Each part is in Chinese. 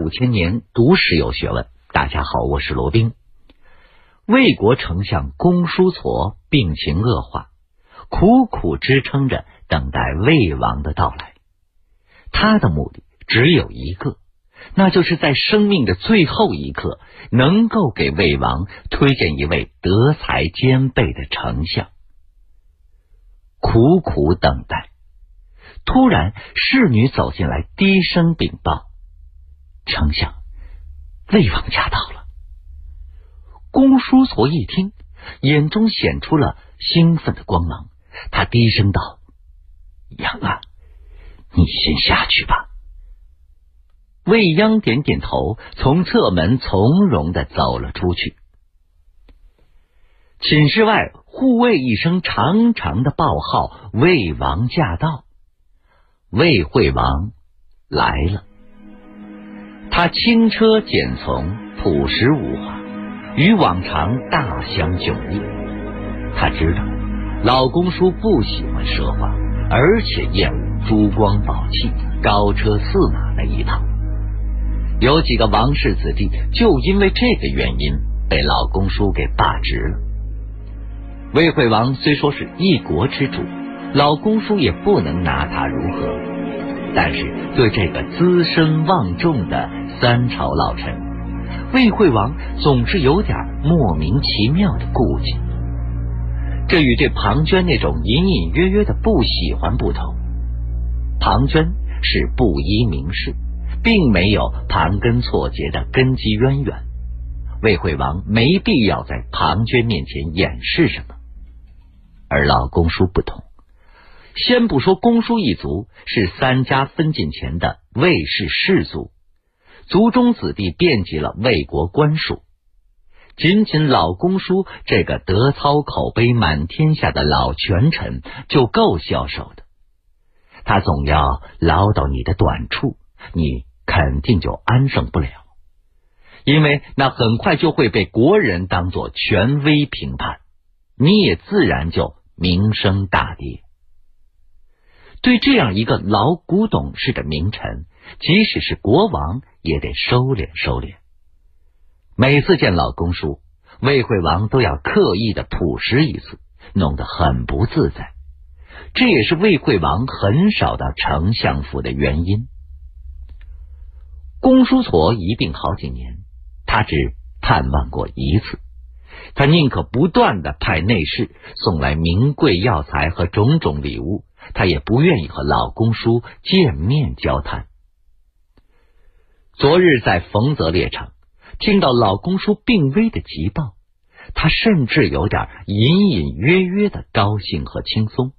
五千年读史有学问，大家好，我是罗宾。魏国丞相公叔痤病情恶化，苦苦支撑着等待魏王的到来。他的目的只有一个，那就是在生命的最后一刻，能够给魏王推荐一位德才兼备的丞相。苦苦等待，突然侍女走进来，低声禀报。丞相，魏王驾到了。公叔痤一听，眼中显出了兴奋的光芒。他低声道：“杨啊，你先下去吧。”未央点点头，从侧门从容的走了出去。寝室外，护卫一声长长的报号：“魏王驾到！”魏惠王来了。他轻车简从，朴实无华，与往常大相迥异。他知道老公叔不喜欢奢华，而且厌恶珠光宝气、高车驷马那一套。有几个王室子弟就因为这个原因被老公叔给罢职了。魏惠王虽说是一国之主，老公叔也不能拿他如何。但是对这个资深望重的三朝老臣，魏惠王总是有点莫名其妙的顾忌。这与对庞涓那种隐隐约约的不喜欢不同。庞涓是布衣名士，并没有盘根错节的根基渊源。魏惠王没必要在庞涓面前掩饰什么，而老公叔不同。先不说公叔一族是三家分晋前的魏氏氏族，族中子弟遍及了魏国官署，仅仅老公叔这个德操口碑满天下的老权臣就够消受的。他总要唠叨你的短处，你肯定就安生不了，因为那很快就会被国人当做权威评判，你也自然就名声大跌。对这样一个老古董式的名臣，即使是国王也得收敛收敛。每次见老公叔，魏惠王都要刻意的朴实一次，弄得很不自在。这也是魏惠王很少到丞相府的原因。公叔痤一病好几年，他只探望过一次。他宁可不断的派内侍送来名贵药材和种种礼物。他也不愿意和老公叔见面交谈。昨日在冯泽猎场听到老公叔病危的急报，他甚至有点隐隐约约的高兴和轻松。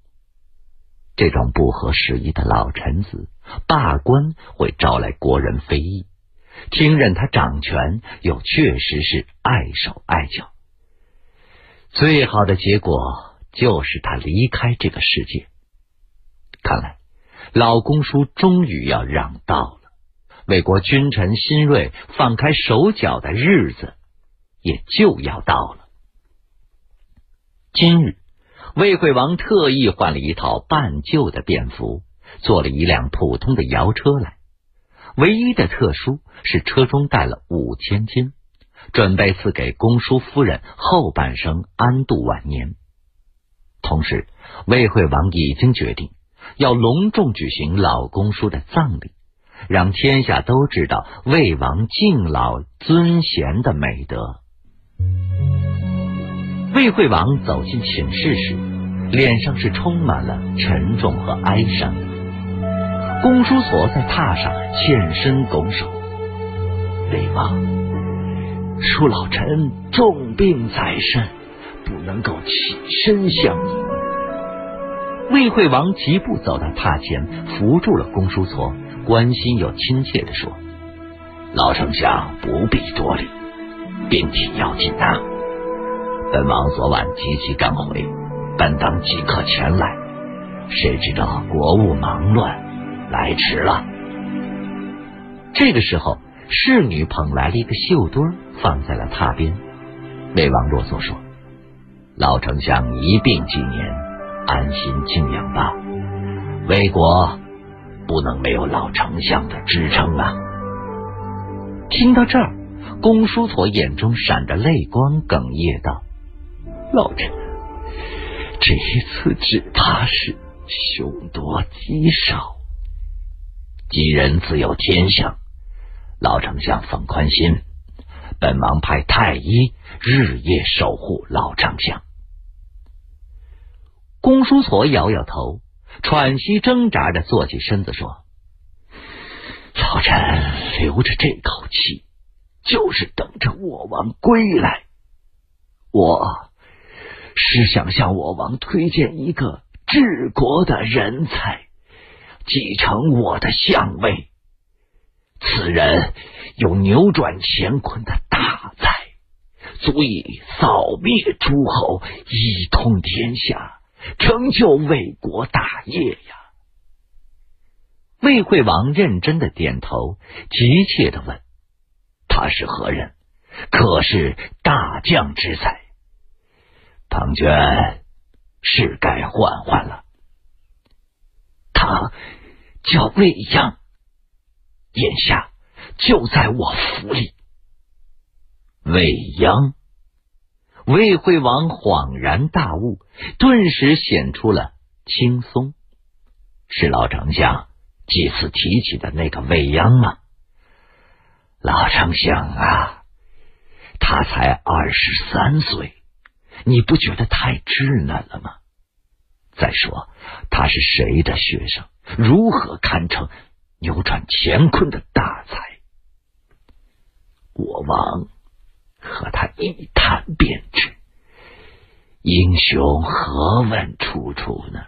这种不合时宜的老臣子罢官会招来国人非议，听任他掌权又确实是碍手碍脚。最好的结果就是他离开这个世界。看来，老公叔终于要让道了。魏国君臣新锐放开手脚的日子也就要到了。今日，魏惠王特意换了一套半旧的便服，坐了一辆普通的摇车来。唯一的特殊是车中带了五千金，准备赐给公叔夫人后半生安度晚年。同时，魏惠王已经决定。要隆重举行老公叔的葬礼，让天下都知道魏王敬老尊贤的美德。魏惠王走进寝室时，脸上是充满了沉重和哀伤。公叔痤在榻上欠身拱手：“魏王，恕老臣重病在身，不能够起身相迎。”魏惠王疾步走到榻前，扶住了公叔痤，关心又亲切的说：“老丞相不必多礼，病体要紧呐。本王昨晚急急赶回，本当即刻前来，谁知道国务忙乱，来迟了。”这个时候，侍女捧来了一个绣墩，放在了榻边。魏王啰嗦说：“老丞相一病几年。”安心静养吧，魏国不能没有老丞相的支撑啊！听到这儿，公叔痤眼中闪着泪光，哽咽道：“老臣，这一次只怕是凶多吉少。吉人自有天相，老丞相放宽心，本王派太医日夜守护老丞相。”公叔痤摇摇头，喘息挣扎着坐起身子说：“老臣留着这口气，就是等着我王归来。我是想向我王推荐一个治国的人才，继承我的相位。此人有扭转乾坤的大才，足以扫灭诸侯，一统天下。”成就魏国大业呀！魏惠王认真的点头，急切的问：“他是何人？可是大将之才？”庞涓是该换换了。他叫魏央，眼下就在我府里。魏央。魏惠王恍然大悟，顿时显出了轻松。是老丞相几次提起的那个未央吗？老丞相啊，他才二十三岁，你不觉得太稚嫩了吗？再说他是谁的学生？如何堪称扭转乾坤的大才？我王。和他一谈便知，英雄何问出处呢？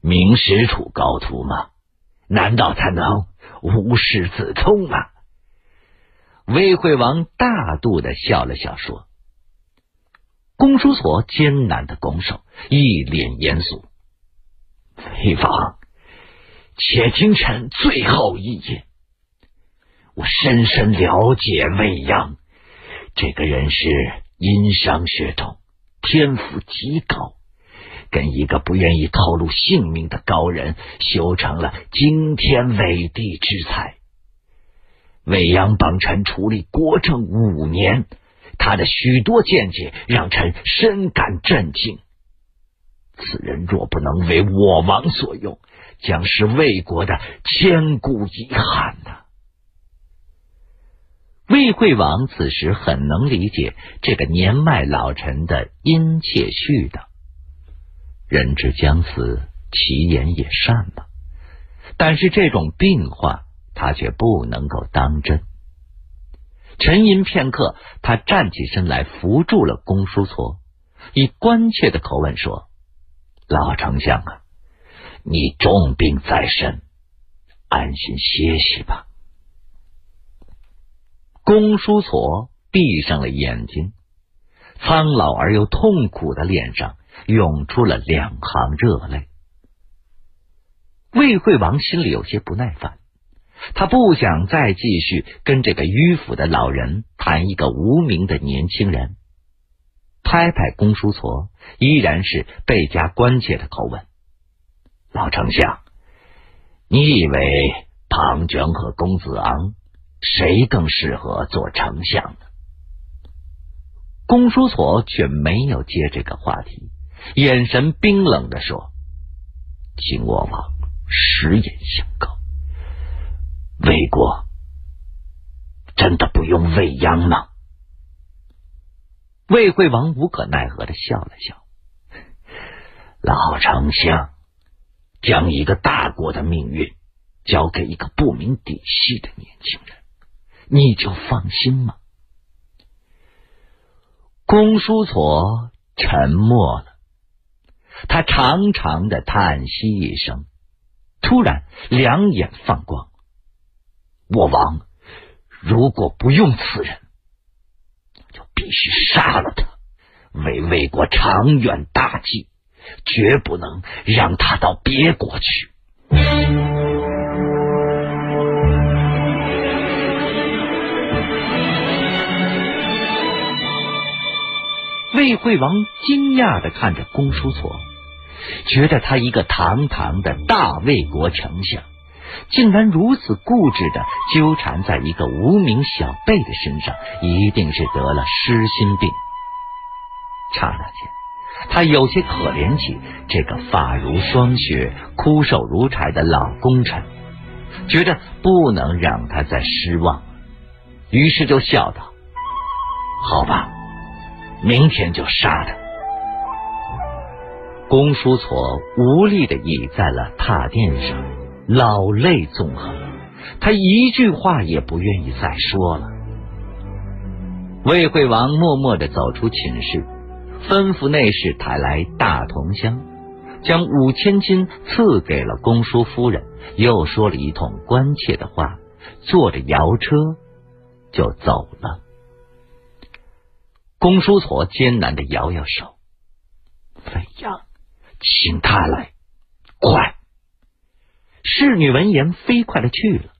明实处高徒吗？难道他能无师自通吗？魏惠王大度的笑了笑，说：“公叔痤艰难的拱手，一脸严肃。魏王，且听臣最后一言。我深深了解未央。”这个人是殷商血统，天赋极高，跟一个不愿意透露姓名的高人修成了惊天伟地之才。未央帮臣处理国政五年，他的许多见解让臣深感震惊。此人若不能为我王所用，将是魏国的千古遗憾呐。魏惠王此时很能理解这个年迈老臣的殷切絮叨。人之将死，其言也善吧。但是这种病话，他却不能够当真。沉吟片刻，他站起身来，扶住了公叔痤，以关切的口吻说：“老丞相啊，你重病在身，安心歇息吧。”公叔痤闭上了眼睛，苍老而又痛苦的脸上涌出了两行热泪。魏惠王心里有些不耐烦，他不想再继续跟这个迂腐的老人谈一个无名的年轻人。拍拍公叔痤，依然是倍加关切的口吻：“老丞相，你以为庞涓和公子昂？”谁更适合做丞相呢？公叔痤却没有接这个话题，眼神冰冷的说：“秦国王实言相告，魏国真的不用未央吗？”魏惠王无可奈何的笑了笑：“老丞相将一个大国的命运交给一个不明底细的年轻人。”你就放心吗？公叔痤沉默了，他长长的叹息一声，突然两眼放光。我王如果不用此人，就必须杀了他，为魏国长远大计，绝不能让他到别国去。魏惠王惊讶的看着公叔痤，觉得他一个堂堂的大魏国丞相，竟然如此固执的纠缠在一个无名小辈的身上，一定是得了失心病。刹那间，他有些可怜起这个发如霜雪、枯瘦如柴的老功臣，觉得不能让他再失望，于是就笑道：“好吧，明天就杀他。”公叔痤无力的倚在了榻垫上，老泪纵横，他一句话也不愿意再说了。魏惠王默默的走出寝室，吩咐内侍抬来大铜箱，将五千金赐给了公叔夫人，又说了一通关切的话，坐着摇车就走了。公叔痤艰难的摇摇手，飞扬。请他来，快！侍女闻言飞快的去了。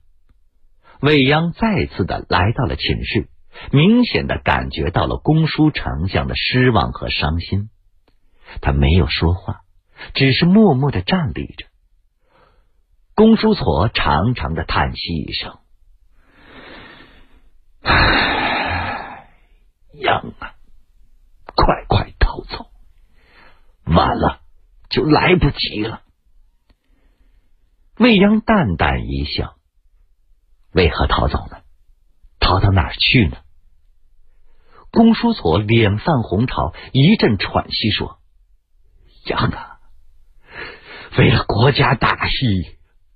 未央再次的来到了寝室，明显的感觉到了公叔丞相的失望和伤心。他没有说话，只是默默的站立着。公叔痤长长的叹息一声：“唉，央啊，快快逃走，晚了。”就来不及了。未央淡淡一笑：“为何逃走呢？逃到哪儿去呢？”公叔痤脸泛红潮，一阵喘息说：“杨啊，为了国家大义，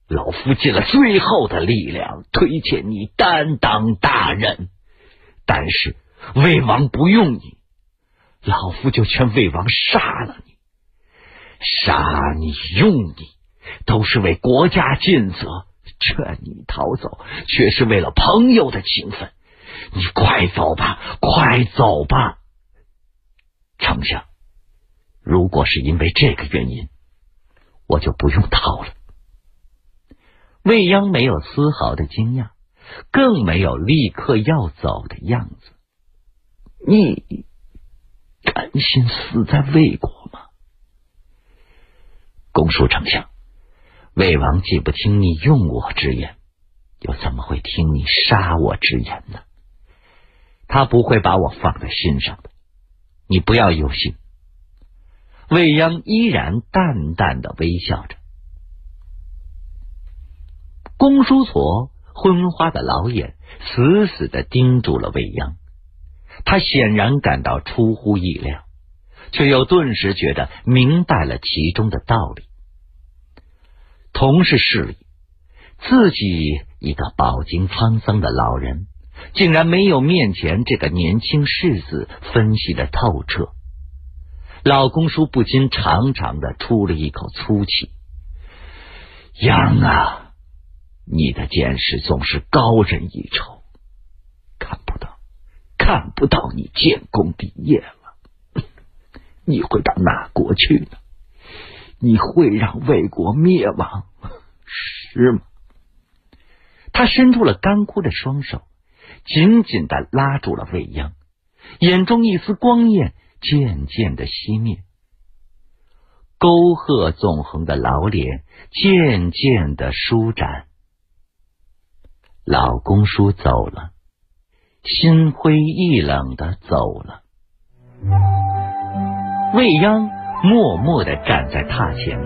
老夫尽了最后的力量推荐你担当大任。但是魏王不用你，老夫就劝魏王杀了你。”杀你用你，都是为国家尽责；劝你逃走，却是为了朋友的情分。你快走吧，快走吧，丞相。如果是因为这个原因，我就不用逃了。未央没有丝毫的惊讶，更没有立刻要走的样子。你甘心死在魏国吗？公叔丞相，魏王既不听你用我之言，又怎么会听你杀我之言呢？他不会把我放在心上的，你不要忧心。未央依然淡淡的微笑着。公叔痤昏花的老眼死死的盯住了未央，他显然感到出乎意料。却又顿时觉得明白了其中的道理。同是势力，自己一个饱经沧桑的老人，竟然没有面前这个年轻世子分析的透彻。老公叔不禁长长的出了一口粗气：“杨啊，你的见识总是高人一筹，看不到，看不到你建功立业了。”你会到哪国去呢？你会让魏国灭亡，是吗？他伸出了干枯的双手，紧紧的拉住了未央，眼中一丝光焰渐渐的熄灭，沟壑纵横的老脸渐渐的舒展。老公叔走了，心灰意冷的走了。未央默默的站在榻前，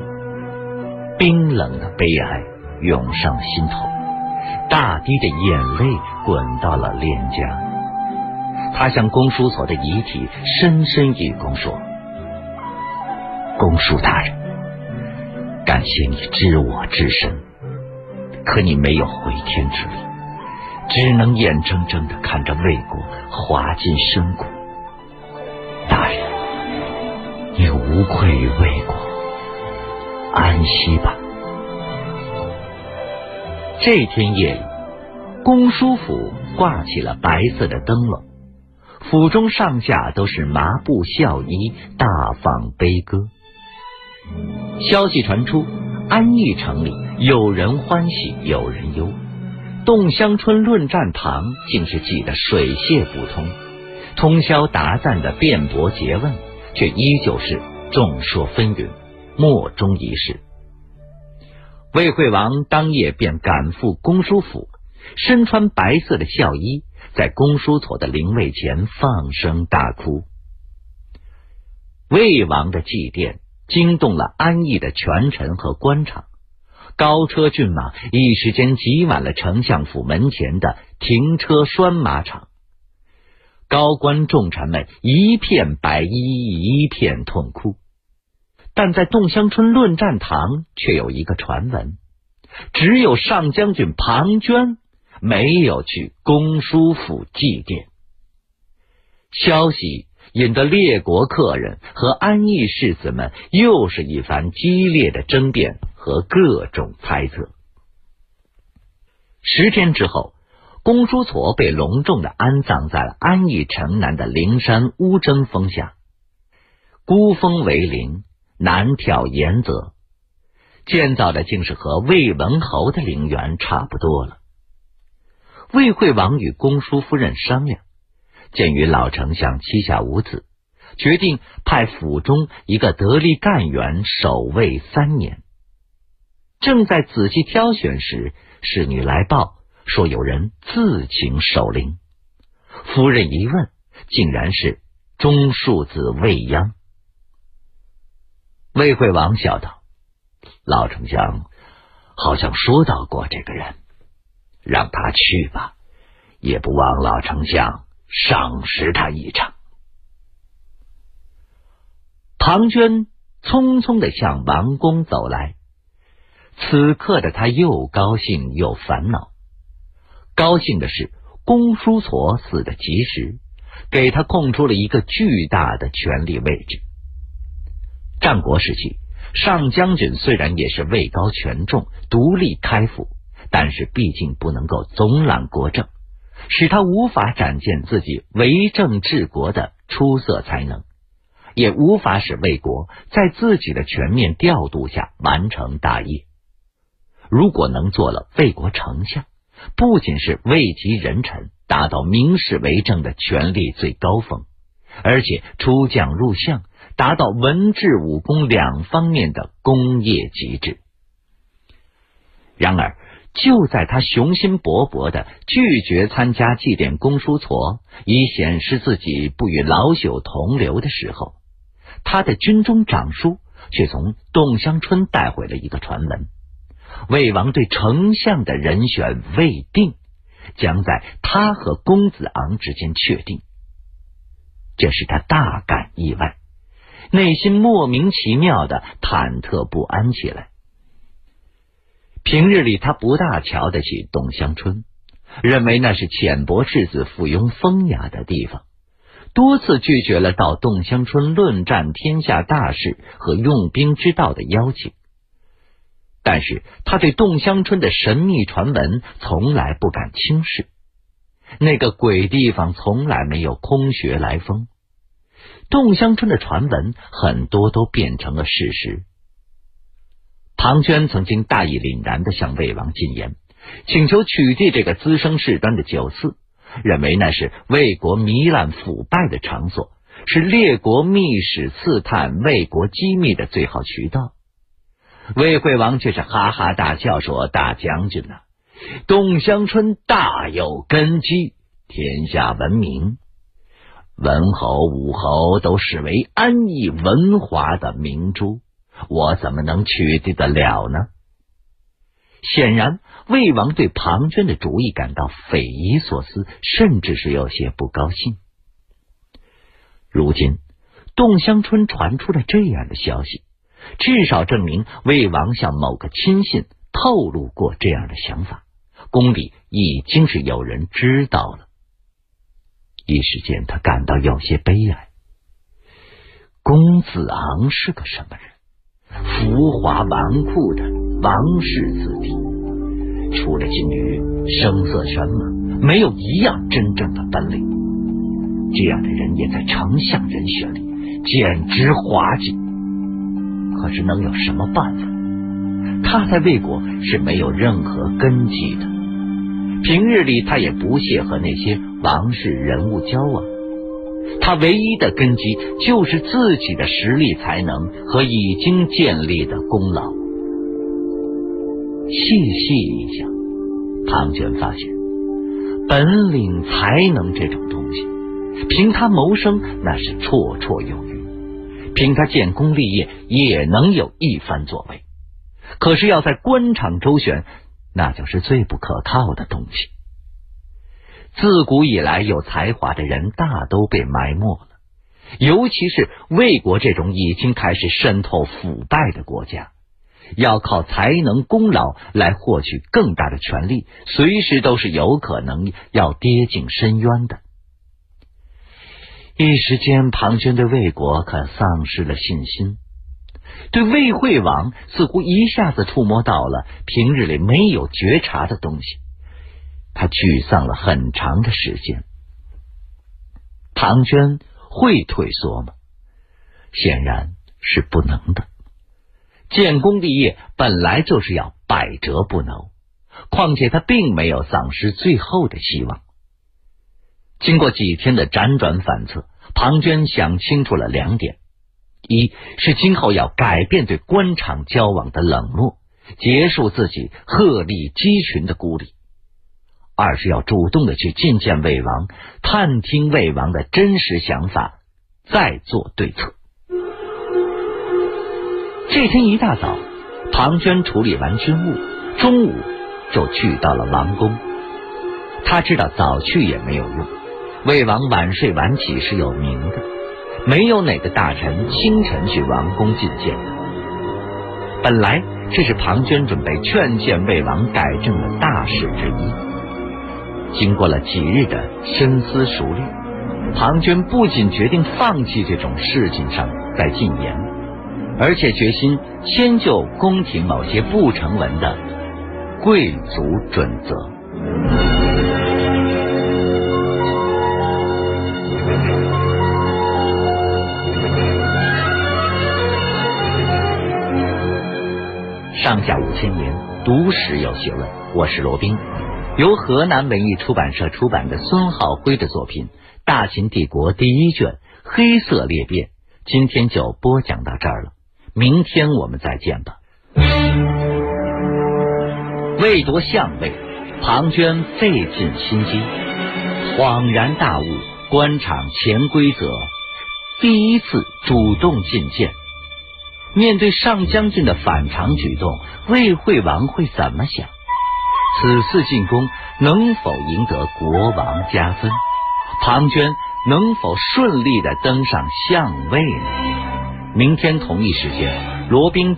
冰冷的悲哀涌上心头，大滴的眼泪滚到了脸颊。他向公叔痤的遗体深深一躬，说：“公叔大人，感谢你知我之身，可你没有回天之力，只能眼睁睁的看着魏国滑进深谷。”大人你无愧于魏国，安息吧。这天夜里，公叔府挂起了白色的灯笼，府中上下都是麻布孝衣，大放悲歌。消息传出，安邑城里有人欢喜有人忧，洞乡春论战堂竟是挤得水泄不通，通宵达旦的辩驳诘问。却依旧是众说纷纭，莫衷一是。魏惠王当夜便赶赴公叔府，身穿白色的孝衣，在公叔痤的灵位前放声大哭。魏王的祭奠惊动了安邑的权臣和官场，高车骏马一时间挤满了丞相府门前的停车拴马场，高官重臣们一片白衣，一片痛哭。但在洞乡春论战堂却有一个传闻，只有上将军庞涓没有去公叔府祭奠。消息引得列国客人和安邑士子们又是一番激烈的争辩和各种猜测。十天之后，公叔痤被隆重的安葬在了安邑城南的灵山乌征峰下，孤峰为陵。南眺岩泽，建造的竟是和魏文侯的陵园差不多了。魏惠王与公叔夫人商量，鉴于老丞相膝下无子，决定派府中一个得力干员守卫三年。正在仔细挑选时，侍女来报说有人自请守灵。夫人一问，竟然是中庶子未央。魏惠王笑道：“老丞相好像说到过这个人，让他去吧，也不枉老丞相赏识他一场。”庞涓匆匆的向王宫走来，此刻的他又高兴又烦恼。高兴的是，公叔痤死的及时，给他空出了一个巨大的权力位置。战国时期，上将军虽然也是位高权重、独立开府，但是毕竟不能够总揽国政，使他无法展现自己为政治国的出色才能，也无法使魏国在自己的全面调度下完成大业。如果能做了魏国丞相，不仅是位极人臣，达到明士为政的权力最高峰，而且出将入相。达到文治武功两方面的功业极致。然而，就在他雄心勃勃的拒绝参加祭奠公叔痤，以显示自己不与老朽同流的时候，他的军中长书却从洞乡春带回了一个传闻：魏王对丞相的人选未定，将在他和公子昂之间确定。这使他大感意外。内心莫名其妙的忐忑不安起来。平日里，他不大瞧得起董香春，认为那是浅薄世子附庸风雅的地方，多次拒绝了到董香春论战天下大事和用兵之道的邀请。但是，他对洞香春的神秘传闻从来不敢轻视，那个鬼地方从来没有空穴来风。洞香春的传闻很多都变成了事实。庞涓曾经大义凛然的向魏王进言，请求取缔这个滋生事端的酒肆，认为那是魏国糜烂腐败的场所，是列国密使刺探魏国机密的最好渠道。魏惠王却是哈哈大笑说：“大将军呐，洞香春大有根基，天下闻名。”文侯、武侯都视为安逸文华的明珠，我怎么能取缔得了呢？显然，魏王对庞涓的主意感到匪夷所思，甚至是有些不高兴。如今，洞香春传出了这样的消息，至少证明魏王向某个亲信透露过这样的想法，宫里已经是有人知道了。一时间，他感到有些悲哀。公子昂是个什么人？浮华纨绔的王室子弟，除了金鱼，声色犬马，没有一样真正的本领。这样的人也在丞相人选里，简直滑稽。可是能有什么办法？他在魏国是没有任何根基的。平日里，他也不屑和那些王室人物交往。他唯一的根基就是自己的实力、才能和已经建立的功劳。细细一想，庞涓发现本领才能这种东西，凭他谋生那是绰绰有余，凭他建功立业也能有一番作为。可是要在官场周旋，那就是最不可靠的东西。自古以来，有才华的人大都被埋没了，尤其是魏国这种已经开始渗透腐败的国家，要靠才能、功劳来获取更大的权力，随时都是有可能要跌进深渊的。一时间，庞涓对魏国可丧失了信心，对魏惠王似乎一下子触摸到了平日里没有觉察的东西。他沮丧了很长的时间。庞涓会退缩吗？显然是不能的。建功立业本来就是要百折不挠，况且他并没有丧失最后的希望。经过几天的辗转反侧，庞涓想清楚了两点：一是今后要改变对官场交往的冷漠，结束自己鹤立鸡群的孤立。二是要主动的去觐见魏王，探听魏王的真实想法，再做对策。这天一大早，庞涓处理完军务，中午就去到了王宫。他知道早去也没有用，魏王晚睡晚起是有名的，没有哪个大臣清晨去王宫觐见的。本来这是庞涓准备劝谏魏王改正的大事之一。经过了几日的深思熟虑，庞涓不仅决定放弃这种事情上再进言，而且决心迁就宫廷某些不成文的贵族准则。上下五千年，读史有学问。我是罗宾。由河南文艺出版社出版的孙浩辉的作品《大秦帝国》第一卷《黑色裂变》，今天就播讲到这儿了。明天我们再见吧。为夺相位，庞涓费尽心机，恍然大悟官场潜规则，第一次主动进谏。面对上将军的反常举动，魏惠王会怎么想？此次进攻能否赢得国王加分？庞涓能否顺利的登上相位呢？明天同一时间，罗宾。